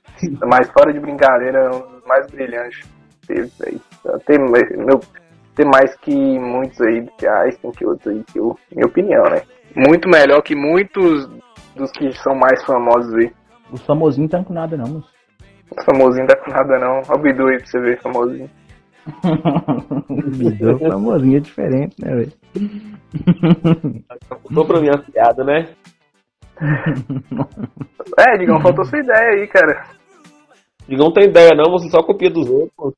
mas fora de brincadeira, é um dos mais brilhantes teve aí. Tem, meu, tem mais que muitos aí, do que Einstein, que outros aí, que eu, minha opinião, né? Muito melhor que muitos dos que são mais famosos aí. O famosinho tá com nada, não, moço. O famosinho tá com nada não. Olha o Bidu aí pra você ver, famosinho. O famosinho é diferente, né, velho? Contou pra mim a piada, né? É, Digão, faltou sua ideia aí, cara. Digão não tem ideia não, você só copia dos outros.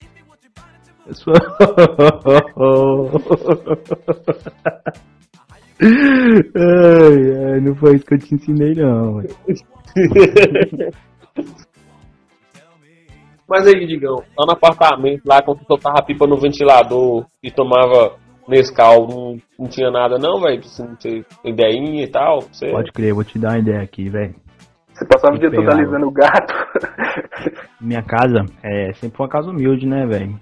ai, ai, não foi isso que eu te ensinei, não. Mas aí, Digão, lá no apartamento, lá quando você soltava pipa no ventilador e tomava Nescau, não, não tinha nada não, velho? Você não ideinha e tal? Você... Pode crer, eu vou te dar uma ideia aqui, velho. Você passava o dia pegava. alisando o gato. Minha casa é sempre uma casa humilde, né, velho?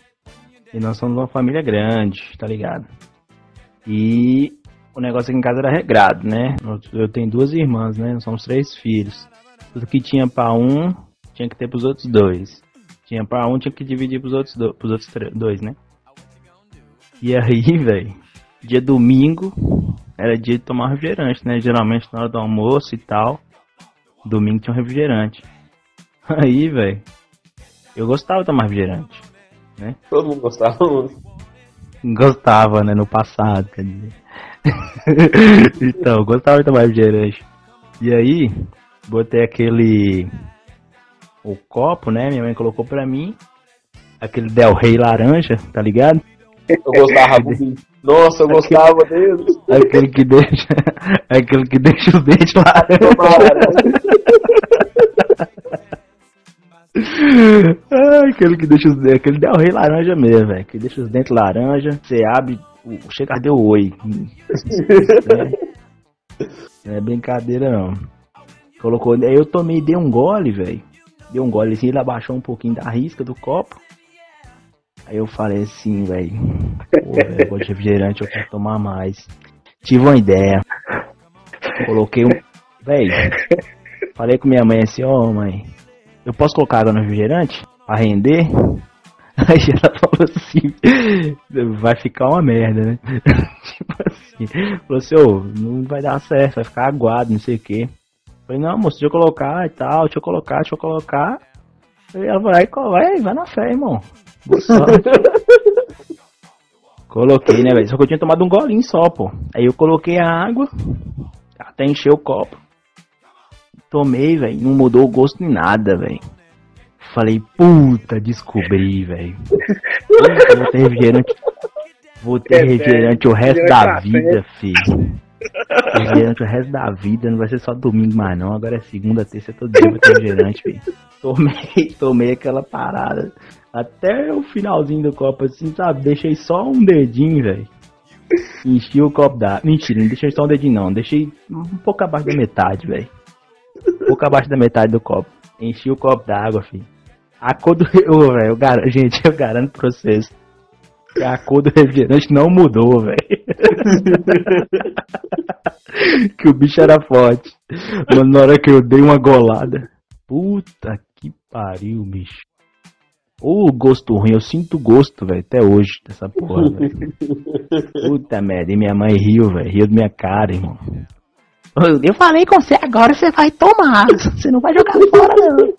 E nós somos uma família grande, tá ligado? E o negócio aqui em casa era regrado, né? Eu- tenho duas irmãs, né? Nós somos três filhos. Tudo que tinha pra um, tinha que ter pros outros dois. Tinha pra um, tinha que dividir pros outros, do, pros outros dois, né? E aí, velho, dia domingo era dia de tomar refrigerante, né? Geralmente na hora do almoço e tal. Domingo tinha um refrigerante. Aí, velho, eu gostava de tomar refrigerante, né? Todo mundo gostava. Gostava, né? No passado, quer dizer. então, gostava de tomar refrigerante. E aí, botei aquele. O copo, né? Minha mãe colocou pra mim. Aquele Del Rey laranja, tá ligado? Eu gostava muito. Nossa, eu gostava dele. Aquele que deixa. Aquele que deixa os dentes laranja. Ai, aquele que deixa os dentes. Aquele Del Rey laranja mesmo, velho. Que deixa os dentes laranja. Você abre. O chega deu oi. Não é brincadeira não. Colocou. Aí eu tomei, dei um gole, velho. Dei um gole assim, ele abaixou um pouquinho da risca do copo. Aí eu falei assim, velho. Eu gosto de refrigerante, eu quero tomar mais. Tive uma ideia. Coloquei um. Velho. Falei com minha mãe assim, ó oh, mãe. Eu posso colocar água no refrigerante? Pra render? Aí ela falou assim, vai ficar uma merda, né? tipo assim, falou assim, ô, não vai dar certo, vai ficar aguado, não sei o que. Falei, não, moço, deixa eu colocar e tal, deixa eu colocar, deixa eu colocar. Ela vai, vai, vai na fé, irmão. Coloquei, né, velho? Só que eu tinha tomado um golinho só, pô. Aí eu coloquei a água, até encher o copo. Tomei, velho, não mudou o gosto nem nada, velho. Falei, puta, descobri, velho. Vou ter refrigerante. Vou ter refrigerante o resto da vida, filho. Refrigerante o resto da vida, não vai ser só domingo mais não. Agora é segunda, terça, todo dia filho. Tomei, tomei aquela parada. Até o finalzinho do copo, assim, sabe? Deixei só um dedinho, velho. Enchi o copo da. Mentira, não deixei só um dedinho, não. Deixei um pouco abaixo da metade, velho. Um pouco abaixo da metade do copo. Enchi o copo d'água, filho. A cor do. Véio, eu gar... Gente, eu garanto pra vocês. A cor do refrigerante não mudou, velho. que o bicho era forte. Mas na hora que eu dei uma golada. Puta que pariu, bicho. Ô oh, gosto ruim, eu sinto gosto, velho, até hoje dessa porra, velho. Puta merda, e minha mãe riu, velho, riu da minha cara, irmão. Eu falei com você agora, você vai tomar. Você não vai jogar fora, não.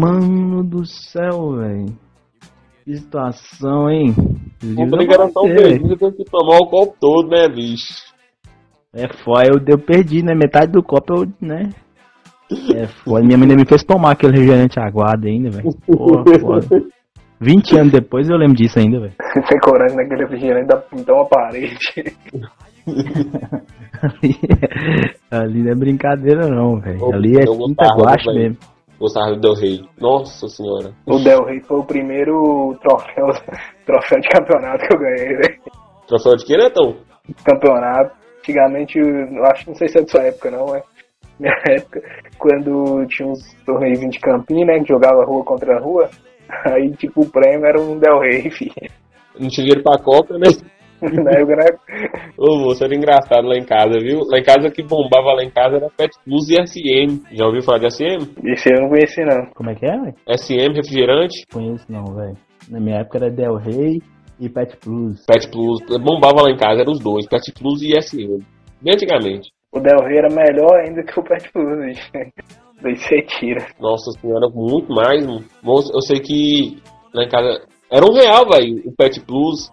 Mano do céu, velho. Que situação, hein? Obriga era tão perdido que que tomar o copo todo, né, bicho? É foda, eu, eu perdi, né? Metade do copo eu, né? É foda. Minha menina me fez tomar aquele refrigerante aguado ainda, velho. Porra, foda. 20 anos depois eu lembro disso ainda, velho. Sem coragem naquele refrigerante dá pintar uma parede. ali, ali não é brincadeira não, velho. Ali é quinta guache mesmo. Gostava do Del Rey. Nossa senhora. O Del Rey foi o primeiro troféu, troféu de campeonato que eu ganhei, velho. Troféu de que, Netão? Campeonato. Antigamente, eu acho, não sei se é da sua época não, é. Minha época, quando tinha uns torneios de campinho, né, que jogava rua contra rua, aí, tipo, o prêmio era um Del Rey, filho. Não tinha dinheiro pra Copa, né? Na época, né? Ô, moço, era engraçado lá em casa, viu? Lá em casa, o que bombava lá em casa era Pet Plus e SM. Já ouviu falar de SM? Esse eu não conheci, não. Como é que é, velho? SM, refrigerante. Conheço não, velho. Na minha época era Del Rey e Pet Plus. Pet Plus. Bombava lá em casa, eram os dois. Pet Plus e SM. Bem antigamente. O Del Rey era melhor ainda que o Pet Plus, bicho. Daí você tira. Nossa senhora, muito mais, moço. Eu sei que lá em casa era um real, velho, o Pet Plus.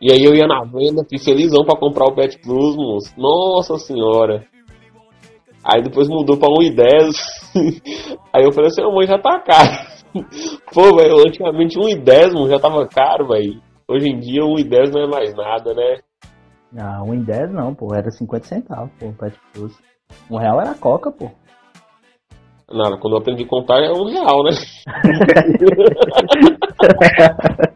E aí eu ia na venda, fui felizão pra comprar o Pet Plus, moço. Nossa senhora. Aí depois mudou pra 1,10. aí eu falei assim, mãe, já tá caro. Pô, velho, antigamente 1,10, mano, já tava caro, velho. Hoje em dia 1,10 não é mais nada, né? Ah, 1,10 não, pô, era 50 centavos, pô, o Pet Plus. Um real era Coca, pô. Nada, quando eu aprendi a contar é um real, né?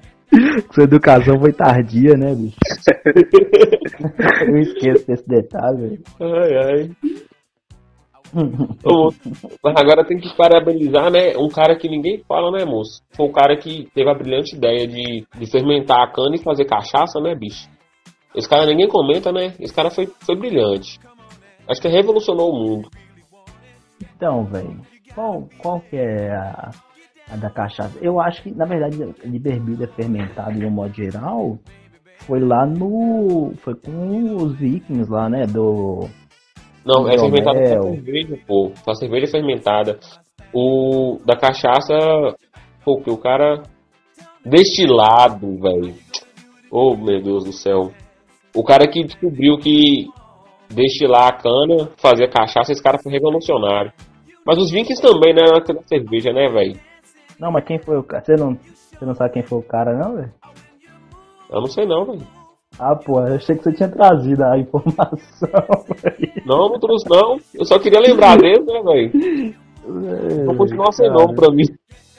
Sua educação foi tardia, né, bicho? Eu esqueço desse detalhe. Ai, ai. Ô, mas agora tem que parabenizar, né? Um cara que ninguém fala, né, moço? Foi o cara que teve a brilhante ideia de, de fermentar a cana e fazer cachaça, né, bicho? Esse cara ninguém comenta, né? Esse cara foi, foi brilhante. Acho que revolucionou o mundo. Então, velho, qual, qual que é a, a da cachaça? Eu acho que, na verdade, de bebida fermentada, de um modo geral, foi lá no. Foi com os vikings lá, né? Do. Não, é fermentada com cerveja, pô. A cerveja fermentada. O da cachaça, pô, que o cara destilado, velho. Oh, meu Deus do céu. O cara que descobriu que destilar a cana, fazer cachaça, esse cara foi revolucionário. Mas os Vikings também, né? Aquela cerveja, né, velho? Não, mas quem foi o cara? Você não, você não sabe quem foi o cara, não, velho? Eu não sei não, velho. Ah, pô, eu achei que você tinha trazido a informação, velho. Não, não trouxe não. Eu só queria lembrar dele, né, velho? Vou continuar sem nome pra mim.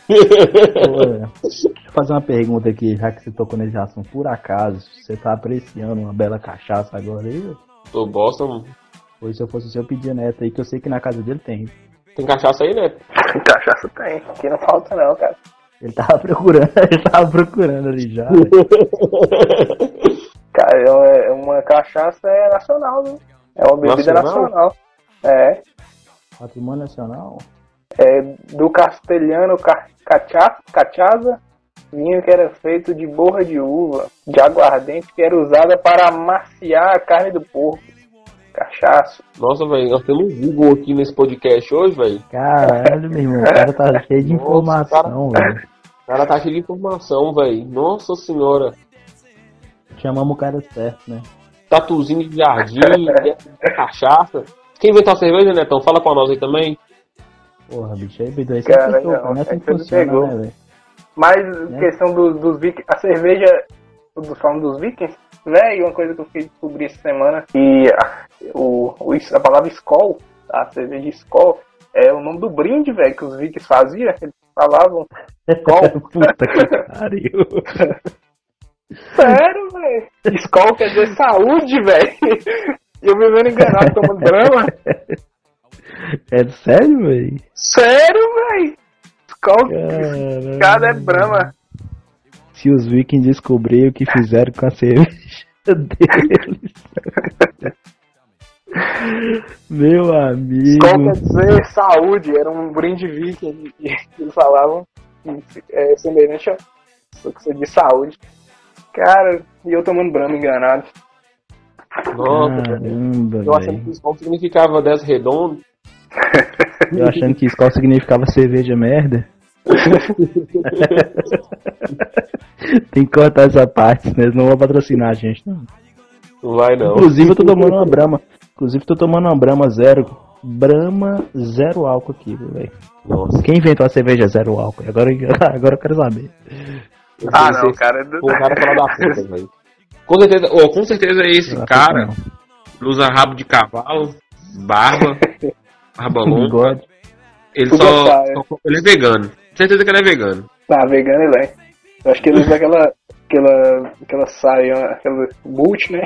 Pô, é. Deixa eu fazer uma pergunta aqui, já que você tocou nesse assunto. Por acaso, você tá apreciando uma bela cachaça agora aí, velho? Tô bosta, mano. Pois se eu fosse você, eu pedia neto aí, que eu sei que na casa dele tem. Tem cachaça aí, né? Cachaça tem. Aqui não falta não, cara. Ele tava procurando, ele tava procurando ali já. velho. Cara, é uma- é uma cachaça é nacional, né? É uma bebida Nacional? nacional. É. Patrimônio Nacional? É do castelhano ca- cacha- cachaça, vinho que era feito de borra de uva, de aguardente, que era usada para amaciar a carne do porco. Cachaço. Nossa, velho, nós temos um Google aqui nesse podcast hoje, velho. Caralho, meu irmão, o cara tá cheio de informação, velho. O cara tá cheio de informação, velho. Nossa senhora. Chamamos o cara certo, né? Tatuzinho de jardim, é cachaça. Quem inventou a cerveja, Netão? Fala pra nós aí também. Porra, bicho, aí, aí você Cara, acertou, não, é assim que funciona, pegou. né, velho? Mas Né? questão dos, dos vikings, a cerveja, do falando dos vikings, velho, uma coisa que eu fiquei descobri essa semana, que a, o, o- a palavra Skol, a cerveja Skol, é o nome do brinde, velho, que os vikings faziam, eles falavam Skol. Puta que pariu. Sério, velho. Skol quer dizer saúde, velho. E eu vivendo enganado tomando drama. É sério, velho? Sério, velho. Skol, cada é brama. Se os vikings descobrirem o que fizeram com a cerveja deles. Meu amigo. Skol quer dizer saúde, era um brinde viking que eles falavam que é semelhante a você diz saúde. Cara, e eu tomando brama enganado. Nossa. Caramba, Eu achando que isso significava 10 redondo. Eu achando que Skol significava cerveja merda. Tem que cortar essa parte, senão eles não vão patrocinar a gente, não. Não vai não. Inclusive eu tô tomando uma Brahma. Inclusive tô tomando uma Brahma zero. Brahma zero álcool aqui, velho. Nossa. Quem inventou a cerveja zero álcool? Agora, agora eu quero saber. Ah, Esse- não, esse- cara. do- O cara fala da puta, velho. Com certeza, oh, com certeza esse Não, cara não. usa rabo de cavalo, barba, barba longa. Ele só, só- Ele é vegano. Certeza que ele é vegano. Tá, vegano ele é. Eu acho que ele usa aquela. aquela. aquela saia, aquela boot, né?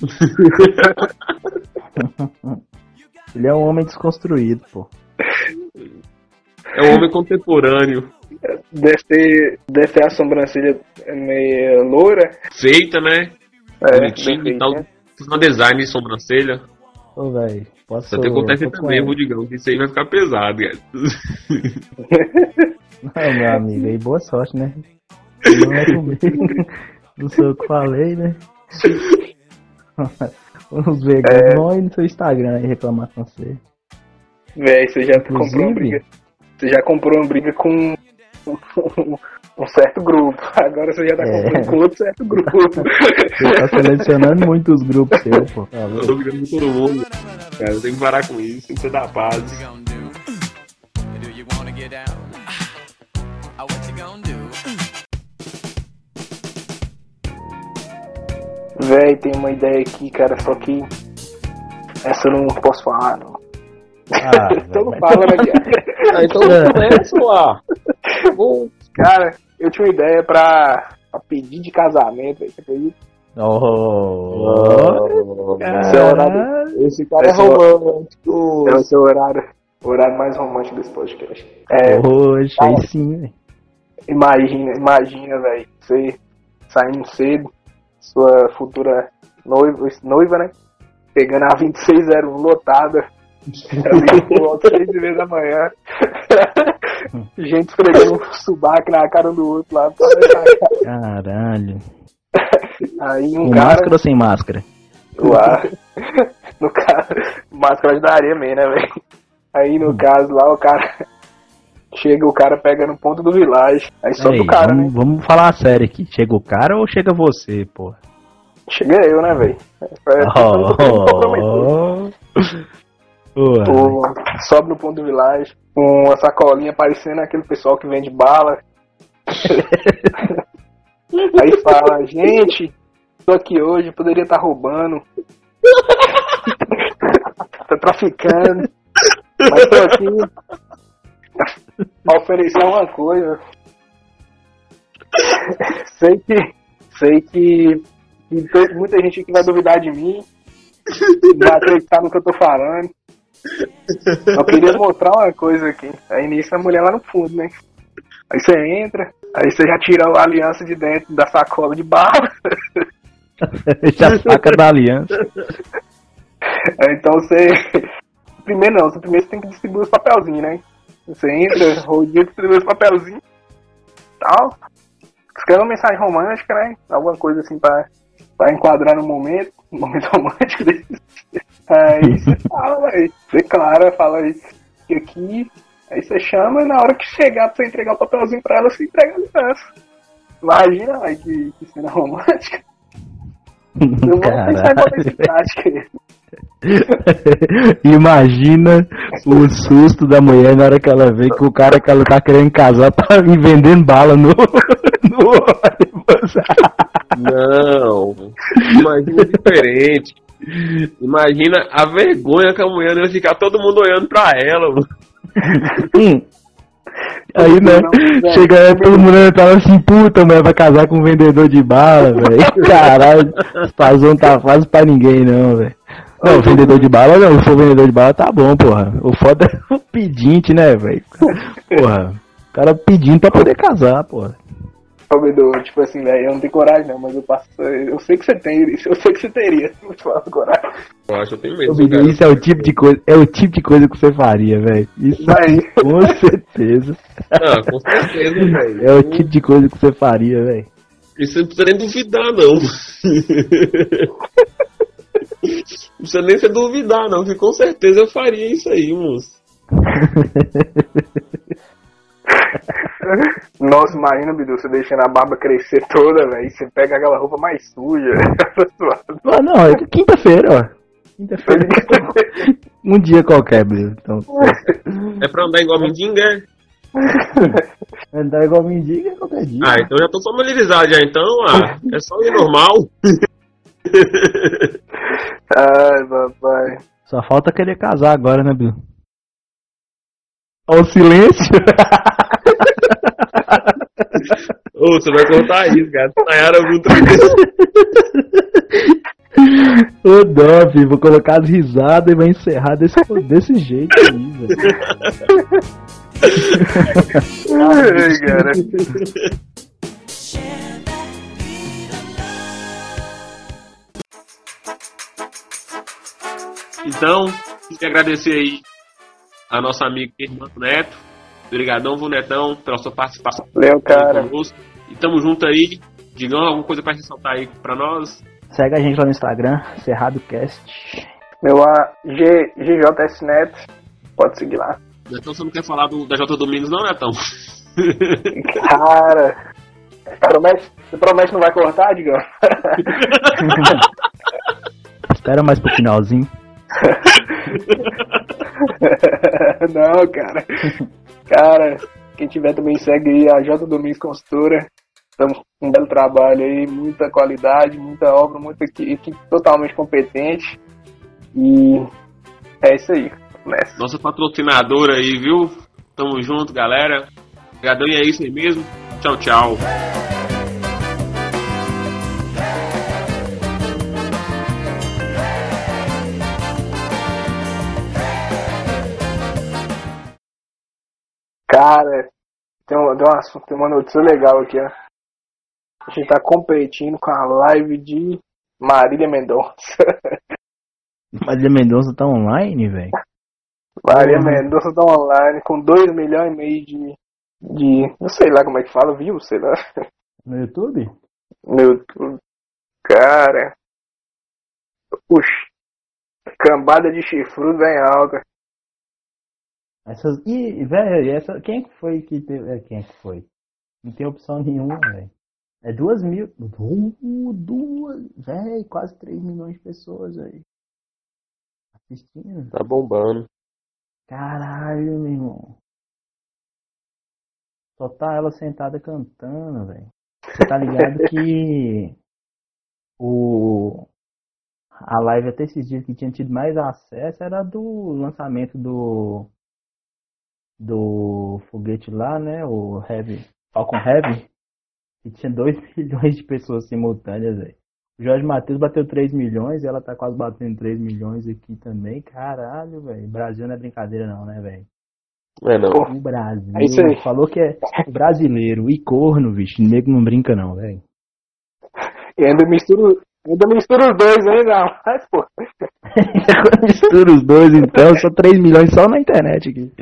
Ele é um homem desconstruído, pô. É um homem contemporâneo. Deve ter, deve ter a sobrancelha meio loura. Feita, né? É, Bonitinho e tal. uma design de sobrancelha. Ô, velho, posso... Só tem que com também. Rudigão, que isso aí vai ficar pesado, cara. Não, meu amigo, aí boa sorte, né? Não é comigo. Não sou eu que falei, né? Os veganos É. no seu Instagram aí reclamar com você. Véi, você já comprou uma Inclusive- briga. Você já comprou uma briga com um, certo grupo. Agora você já tá É. comprando com outro certo grupo. Você tá selecionando muitos grupos seus, pô. Tá Eu tô brigando com todo mundo. Cara, eu tenho que parar com isso, tem que ser da paz. Véi, tem uma ideia aqui, cara, só que essa eu não posso falar, não. Ah, então não fala, né? Ah, então É. começa lá. Bom, Cara, eu tinha uma ideia pra, pra pedir de casamento, você acredita? Oh, Esse é o horário, Esse cara é Esse é o- romântico. é o horário, o horário mais romântico desse podcast. É, Hoje, aí sim, velho. imagina, imagina, velho, você saindo cedo, sua futura noiva, noiva, né? Pegando a 2601 lotada, ali por volta das 6 e meia da manhã. Gente esfregando um subaco na cara do outro lá. a cara. Caralho. Aí um Com cara. máscara ou sem máscara? Lá, no caso, máscara da areia mesmo, né, velho? Aí no caso lá, o cara. Chega, o cara pega no ponto do vilage. Aí sobe Ei, o cara, vamos, né? vamos falar sério aqui. Chega o cara ou chega você, porra? Chega eu, né, velho? É, Oh, comprometer. Porra. Sobe no ponto do vilage, com uma sacolinha parecendo aquele pessoal que vende bala. Aí fala, gente, tô aqui hoje, poderia estar roubando. tô traficando. Mas tô aqui pra oferecer uma coisa. sei que. Sei que, que muita gente aqui vai duvidar de mim. Vai acreditar no que eu tô falando. Eu queria mostrar uma coisa aqui. Aí nisso a mulher lá no fundo, né? Aí você entra, aí você já tira a aliança de dentro da sacola de bala. Já saca da aliança. Aí, então você. Primeiro não, você primeiro você tem que distribuir os papelzinhos, né? Você entra, rodinha, distribui os papelzinhos tal. Escreve uma mensagem romântica, né? Alguma coisa assim pra, pra enquadrar no momento, no momento romântico desse. Aí você fala, aí. Você clara, fala aí que aqui. Aí você chama e na hora que chegar pra você entregar o papelzinho pra ela, você entrega a aliança. Imagina, aí, que, que cena romântica. Eu vou pensar em botar isso em Caralho. prática. Imagina o susto da mulher na hora que ela vê que o cara que ela tá querendo casar tá me vendendo bala no, no ônibus. Não. Imagina diferente. Imagina a vergonha que a mulher ia ficar todo mundo olhando pra ela. mano. Aí, né? Chega aí, todo mundo fala assim, puta, mulher vai casar com um vendedor de bala, velho. Caralho, não tá fácil pra ninguém, não, velho. Não, vendedor de bala não, se for vendedor de bala tá bom, porra. O foda é o pedinte, né, velho? Porra, o cara pedindo pra poder casar, porra. Bedu, tipo assim, velho, eu não tenho coragem não, mas eu passo. Eu sei que você tem, eu sei que você teria, se eu te falar coragem. Eu acho que eu tenho medo. Cara. Isso é o tipo de coisa, é o tipo de coisa que você faria, velho. Isso Vai. com certeza. Ah, com certeza, velho. É o tipo de coisa que você faria, velho. Isso não precisa nem duvidar, não. Não precisa nem se duvidar, não, que com certeza eu faria isso aí, moço. Nossa, imagina, Bidu, você deixando a barba crescer toda, velho, você pega aquela roupa mais suja. Ah, não, é quinta-feira, ó. Quinta-feira. um dia qualquer, Bidu. Então, É pra andar igual mendiga? é? andar igual mendigo é qualquer dia. Ah, então já tô familiarizado já, então, ah, é só ir normal. Ai, papai. Só falta querer casar agora, né, Bidu? Olha o silêncio. Ô, você vai contar isso, cara. Nayara muito Ô, filho, vou colocar as risadas e vai encerrar desse, desse jeito aí, velho. Ai, cara. Então, queria agradecer aí a nossa amiga irmã Neto. Obrigadão, vô Netão, pela sua participação Leu, cara. conosco. E tamo junto aí. Digam alguma coisa pra ressaltar aí pra nós. Segue a gente lá no Instagram, CerradoCast. Meu A, G, GJS Neto. Pode seguir lá. Netão, você não quer falar do, da J Domingos, não, Netão? Cara. Promete, você promete que não vai cortar, Digão? Espera mais pro finalzinho. não, cara. Cara, quem tiver também segue aí a J Domingos Consultora. Estamos com um belo trabalho aí, muita qualidade, muita obra, muita equi- equipe totalmente competente. E é isso aí. Nossa patrocinadora aí, viu? Tamo junto, galera. Obrigadão e é isso aí mesmo. Tchau, tchau. Cara, tem uma, tem, uma, tem uma notícia legal aqui, ó. A gente tá competindo com a live de Marília Mendonça. Marília Mendonça tá online, velho. Marília Uhum. Mendonça tá online com 2 milhões e meio de, de. Não sei lá como é que fala, viu? Sei lá. No YouTube? No YouTube. Cara. Puxa. Cambada de chifrudo em alta. Essas. Ih, velho, essa. Quem que foi que teve. é, Quem que foi? Não tem opção nenhuma, velho. É duas mil. Du- Duas. Velho, quase 3 milhões de pessoas aí. Assistindo. Tá bombando. Caralho, meu irmão. Só tá ela sentada cantando, velho. Você tá ligado que o a live até esses dias que tinha tido mais acesso era do lançamento do do foguete lá, né? O Heavy, Falcon Heavy, que tinha 2 milhões de pessoas simultâneas, velho. O Jorge Matheus bateu 3 milhões e ela tá quase batendo 3 milhões aqui também. Caralho, velho. Brasil não é brincadeira não, né, velho? É não. O Brasil É isso aí. falou que é brasileiro e corno, bicho. Nego não brinca não, velho. E ainda misturo. Ainda misturo os dois ainda. Mas, pô. Mistura os dois então, só 3 milhões só na internet aqui.